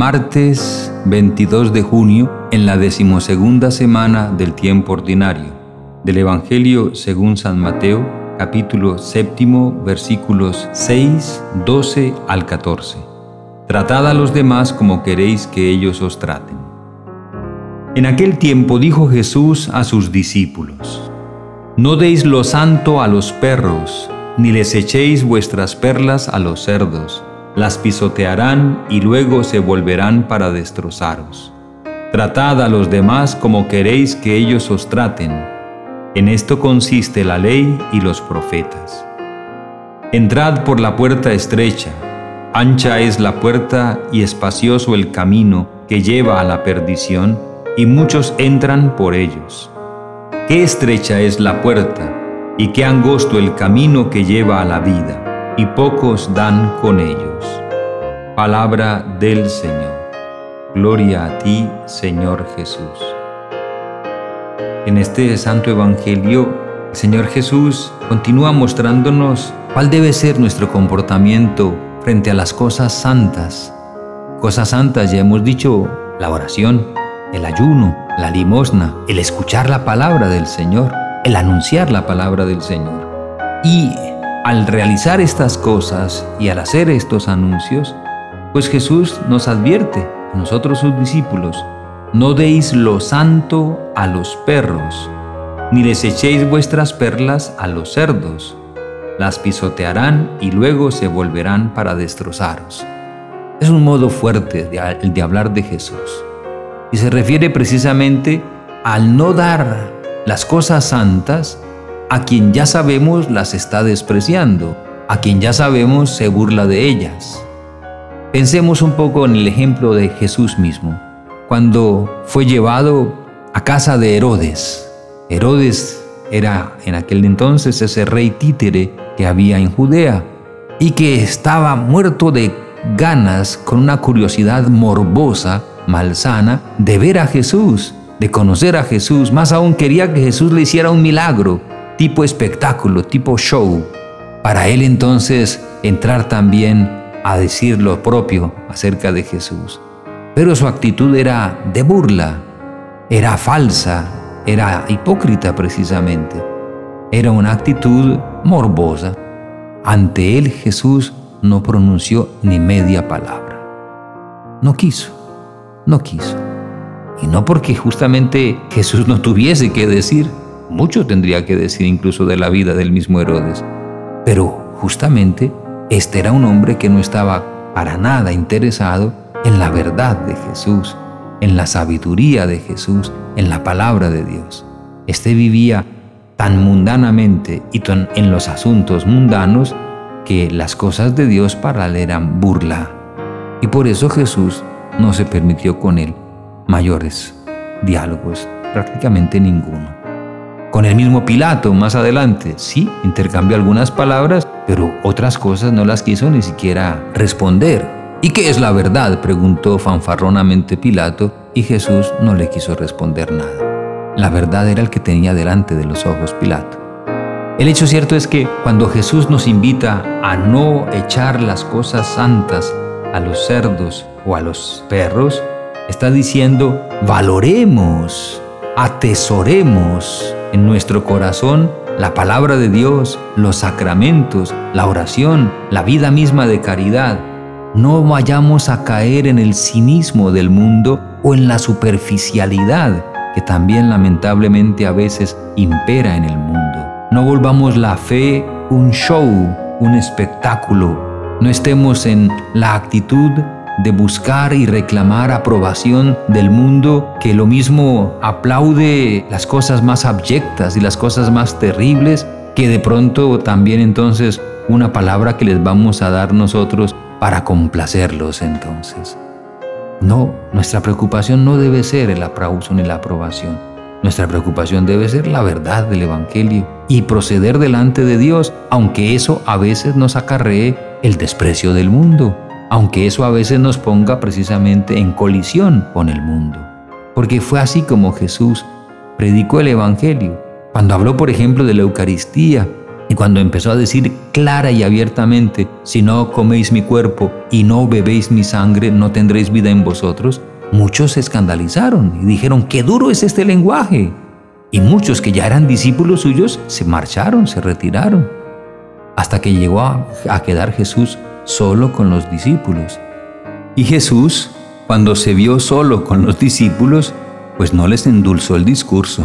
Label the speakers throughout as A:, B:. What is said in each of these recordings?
A: martes 22 de junio en la decimosegunda semana del tiempo ordinario del Evangelio según San Mateo, capítulo séptimo, versículos 6, 12 al 14. Tratad a los demás como queréis que ellos os traten. En aquel tiempo dijo Jesús a sus discípulos, No deis lo santo a los perros, ni les echéis vuestras perlas a los cerdos las pisotearán y luego se volverán para destrozaros. Tratad a los demás como queréis que ellos os traten. En esto consiste la ley y los profetas. Entrad por la puerta estrecha, ancha es la puerta y espacioso el camino que lleva a la perdición, y muchos entran por ellos. Qué estrecha es la puerta, y qué angosto el camino que lleva a la vida y pocos dan con ellos. Palabra del Señor. Gloria a ti, Señor Jesús. En este Santo Evangelio, el Señor Jesús continúa mostrándonos cuál debe ser nuestro comportamiento frente a las cosas santas. Cosas santas, ya hemos dicho, la oración, el ayuno, la limosna, el escuchar la palabra del Señor, el anunciar la palabra del Señor. Y al realizar estas cosas y al hacer estos anuncios, pues Jesús nos advierte, a nosotros sus discípulos, no deis lo santo a los perros, ni les echéis vuestras perlas a los cerdos, las pisotearán y luego se volverán para destrozaros. Es un modo fuerte de, de hablar de Jesús y se refiere precisamente al no dar las cosas santas a quien ya sabemos las está despreciando, a quien ya sabemos se burla de ellas. Pensemos un poco en el ejemplo de Jesús mismo, cuando fue llevado a casa de Herodes. Herodes era en aquel entonces ese rey títere que había en Judea y que estaba muerto de ganas con una curiosidad morbosa, malsana, de ver a Jesús, de conocer a Jesús. Más aún quería que Jesús le hiciera un milagro tipo espectáculo, tipo show, para él entonces entrar también a decir lo propio acerca de Jesús. Pero su actitud era de burla, era falsa, era hipócrita precisamente. Era una actitud morbosa. Ante él Jesús no pronunció ni media palabra. No quiso, no quiso. Y no porque justamente Jesús no tuviese que decir, mucho tendría que decir incluso de la vida del mismo Herodes. Pero justamente este era un hombre que no estaba para nada interesado en la verdad de Jesús, en la sabiduría de Jesús, en la palabra de Dios. Este vivía tan mundanamente y tan en los asuntos mundanos que las cosas de Dios para él eran burla. Y por eso Jesús no se permitió con él mayores diálogos, prácticamente ninguno con el mismo Pilato más adelante. Sí, intercambió algunas palabras, pero otras cosas no las quiso ni siquiera responder. ¿Y qué es la verdad? preguntó fanfarronamente Pilato y Jesús no le quiso responder nada. La verdad era el que tenía delante de los ojos Pilato. El hecho cierto es que cuando Jesús nos invita a no echar las cosas santas a los cerdos o a los perros, está diciendo, valoremos, atesoremos en nuestro corazón la palabra de Dios, los sacramentos, la oración, la vida misma de caridad. No vayamos a caer en el cinismo del mundo o en la superficialidad que también lamentablemente a veces impera en el mundo. No volvamos la fe un show, un espectáculo. No estemos en la actitud de buscar y reclamar aprobación del mundo que lo mismo aplaude las cosas más abyectas y las cosas más terribles que de pronto también entonces una palabra que les vamos a dar nosotros para complacerlos entonces. No, nuestra preocupación no debe ser el aplauso ni la aprobación. Nuestra preocupación debe ser la verdad del Evangelio y proceder delante de Dios, aunque eso a veces nos acarree el desprecio del mundo aunque eso a veces nos ponga precisamente en colisión con el mundo. Porque fue así como Jesús predicó el Evangelio. Cuando habló, por ejemplo, de la Eucaristía, Y cuando empezó a decir clara y abiertamente, si no coméis mi cuerpo y no bebéis mi sangre, no tendréis vida en vosotros, muchos se escandalizaron y dijeron, qué duro es este lenguaje. Y muchos que ya eran discípulos suyos se marcharon, se retiraron, hasta que llegó a, quedar Jesús solo con los discípulos. Y Jesús, cuando se vio solo con los discípulos, pues no les endulzó el discurso.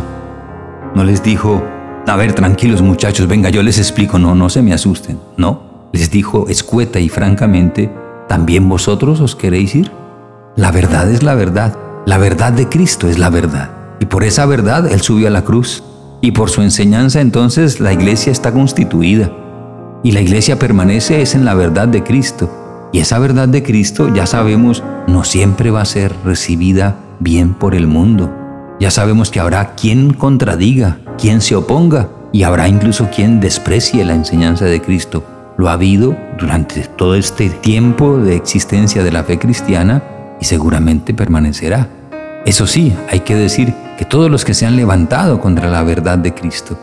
A: No les dijo, a ver, tranquilos muchachos, venga, yo les explico, no, no se me asusten. No, les dijo escueta y francamente, ¿también vosotros os queréis ir? La verdad es la verdad, la verdad de Cristo es la verdad. Y por esa verdad Él subió a la cruz. Y por su enseñanza entonces la iglesia está constituida. Y la iglesia permanece es en la verdad de Cristo. Y esa verdad de Cristo, ya sabemos, no siempre va a ser recibida bien por el mundo. Ya sabemos que habrá quien contradiga, quien se oponga y habrá incluso quien desprecie la enseñanza de Cristo. Lo ha habido durante todo este tiempo de existencia de la fe cristiana y seguramente permanecerá. Eso sí, hay que decir que todos los que se han levantado contra la verdad de Cristo,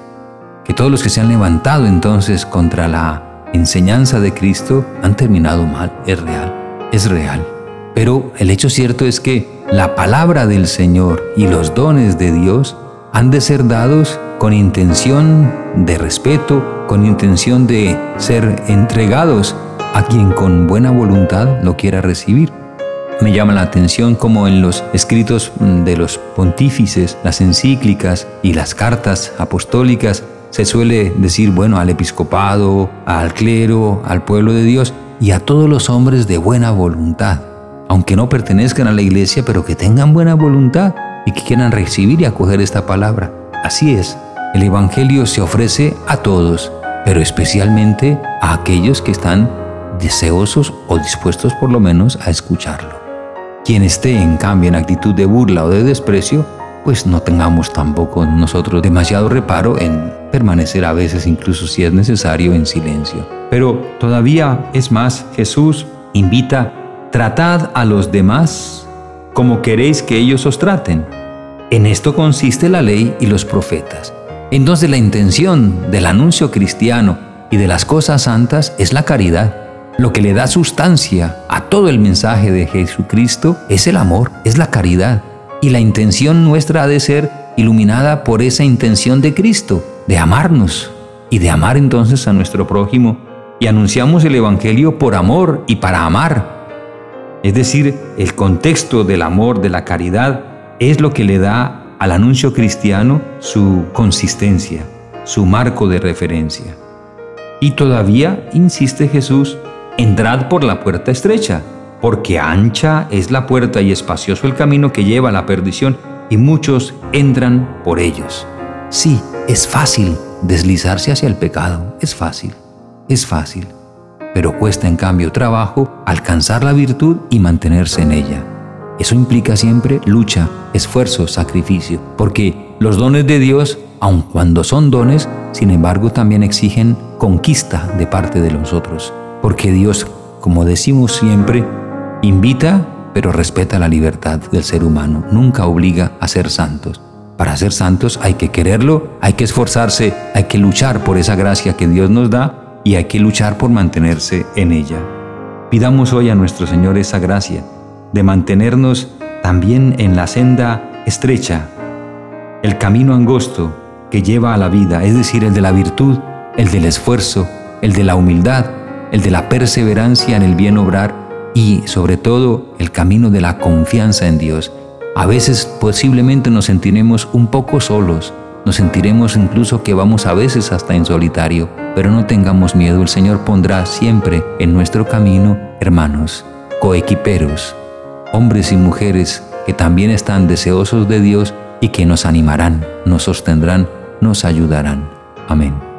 A: que todos los que se han levantado entonces contra la enseñanza de Cristo han terminado mal, es real, es real. Pero el hecho cierto es que la palabra del Señor y los dones de Dios han de ser dados con intención de respeto, con intención de ser entregados a quien con buena voluntad lo quiera recibir. Me llama la atención como en los escritos de los pontífices, las encíclicas y las cartas apostólicas se suele decir, bueno, al episcopado, al clero, al pueblo de Dios y a todos los hombres de buena voluntad, aunque no pertenezcan a la iglesia, pero que tengan buena voluntad y que quieran recibir y acoger esta palabra. Así es, el Evangelio se ofrece a todos, pero especialmente a aquellos que están deseosos o dispuestos por lo menos a escucharlo. Quien esté en cambio en actitud de burla o de desprecio, pues no tengamos tampoco nosotros demasiado reparo en permanecer a veces incluso si es necesario en silencio. Pero todavía es más, Jesús invita, tratad a los demás como queréis que ellos os traten. En esto consiste la ley y los profetas. Entonces la intención del anuncio cristiano y de las cosas santas es la caridad. Lo que le da sustancia a todo el mensaje de Jesucristo es el amor, es la caridad. Y la intención nuestra ha de ser iluminada por esa intención de Cristo, de amarnos y de amar entonces a nuestro prójimo. Y anunciamos el Evangelio por amor y para amar. Es decir, el contexto del amor, de la caridad, es lo que le da al anuncio cristiano su consistencia, su marco de referencia. Y todavía, insiste Jesús, Entrad por la puerta estrecha, porque ancha es la puerta y espacioso el camino que lleva a la perdición, y muchos entran por ellos. Sí, es fácil deslizarse hacia el pecado, es fácil, es fácil, pero cuesta en cambio trabajo alcanzar la virtud y mantenerse en ella. Eso implica siempre lucha, esfuerzo, sacrificio, porque los dones de Dios, aun cuando son dones, sin embargo también exigen conquista de parte de nosotros porque Dios, como decimos siempre, invita pero respeta la libertad del ser humano, nunca obliga a ser santos. Para ser santos hay que quererlo, hay que esforzarse, hay que luchar por esa gracia que Dios nos da y hay que luchar por mantenerse en ella. Pidamos hoy a nuestro Señor esa gracia de mantenernos también en la senda estrecha, el camino angosto que lleva a la vida, es decir, el de la virtud, el del esfuerzo, el de la humildad, el de la perseverancia en el bien obrar y sobre todo el camino de la confianza en Dios. A veces posiblemente nos sentiremos un poco solos, nos sentiremos incluso que vamos a veces hasta en solitario, pero no tengamos miedo, el Señor pondrá siempre en nuestro camino hermanos, coequiperos, hombres y mujeres que también están deseosos de Dios y que nos animarán, nos sostendrán, nos ayudarán. Amén.